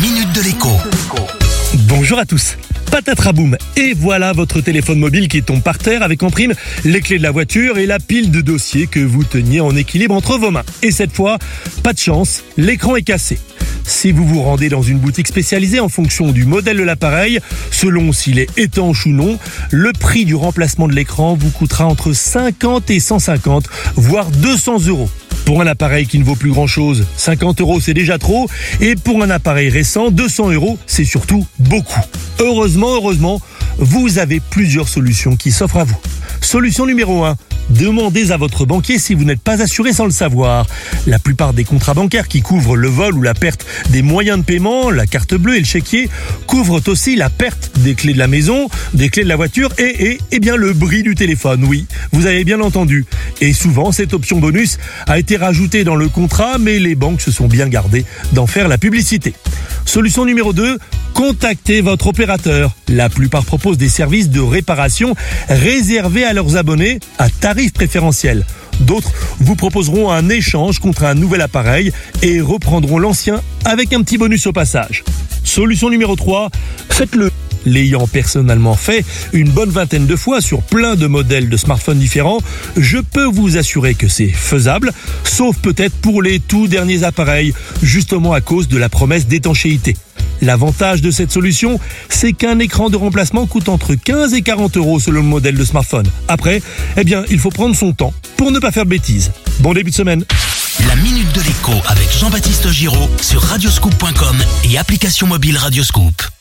minute de l'écho. Bonjour à tous. Patatraboum. Et voilà votre téléphone mobile qui tombe par terre avec en prime les clés de la voiture et la pile de dossiers que vous teniez en équilibre entre vos mains. Et cette fois, pas de chance, l'écran est cassé. Si vous vous rendez dans une boutique spécialisée en fonction du modèle de l'appareil, selon s'il est étanche ou non, le prix du remplacement de l'écran vous coûtera entre 50 et 150, voire 200 euros. Pour un appareil qui ne vaut plus grand chose, 50 euros c'est déjà trop, et pour un appareil récent, 200 euros c'est surtout beaucoup. Heureusement, heureusement, vous avez plusieurs solutions qui s'offrent à vous. Solution numéro 1, Demandez à votre banquier si vous n'êtes pas assuré sans le savoir. La plupart des contrats bancaires qui couvrent le vol ou la perte des moyens de paiement, la carte bleue et le chéquier, couvrent aussi la perte des clés de la maison, des clés de la voiture et, et, et bien le bris du téléphone. Oui, vous avez bien entendu. Et souvent, cette option bonus a été rajoutée dans le contrat, mais les banques se sont bien gardées d'en faire la publicité. Solution numéro 2, contactez votre opérateur. La plupart proposent des services de réparation réservés à leurs abonnés à tarif préférentiel. D'autres vous proposeront un échange contre un nouvel appareil et reprendront l'ancien avec un petit bonus au passage. Solution numéro 3, faites-le. L'ayant personnellement fait une bonne vingtaine de fois sur plein de modèles de smartphones différents, je peux vous assurer que c'est faisable, sauf peut-être pour les tout derniers appareils, justement à cause de la promesse d'étanchéité. L'avantage de cette solution, c'est qu'un écran de remplacement coûte entre 15 et 40 euros selon le modèle de smartphone. Après, eh bien, il faut prendre son temps pour ne pas faire de bêtises. Bon début de semaine. La minute de l'écho avec Jean-Baptiste Giraud sur radioscoop.com et application mobile Radioscoop.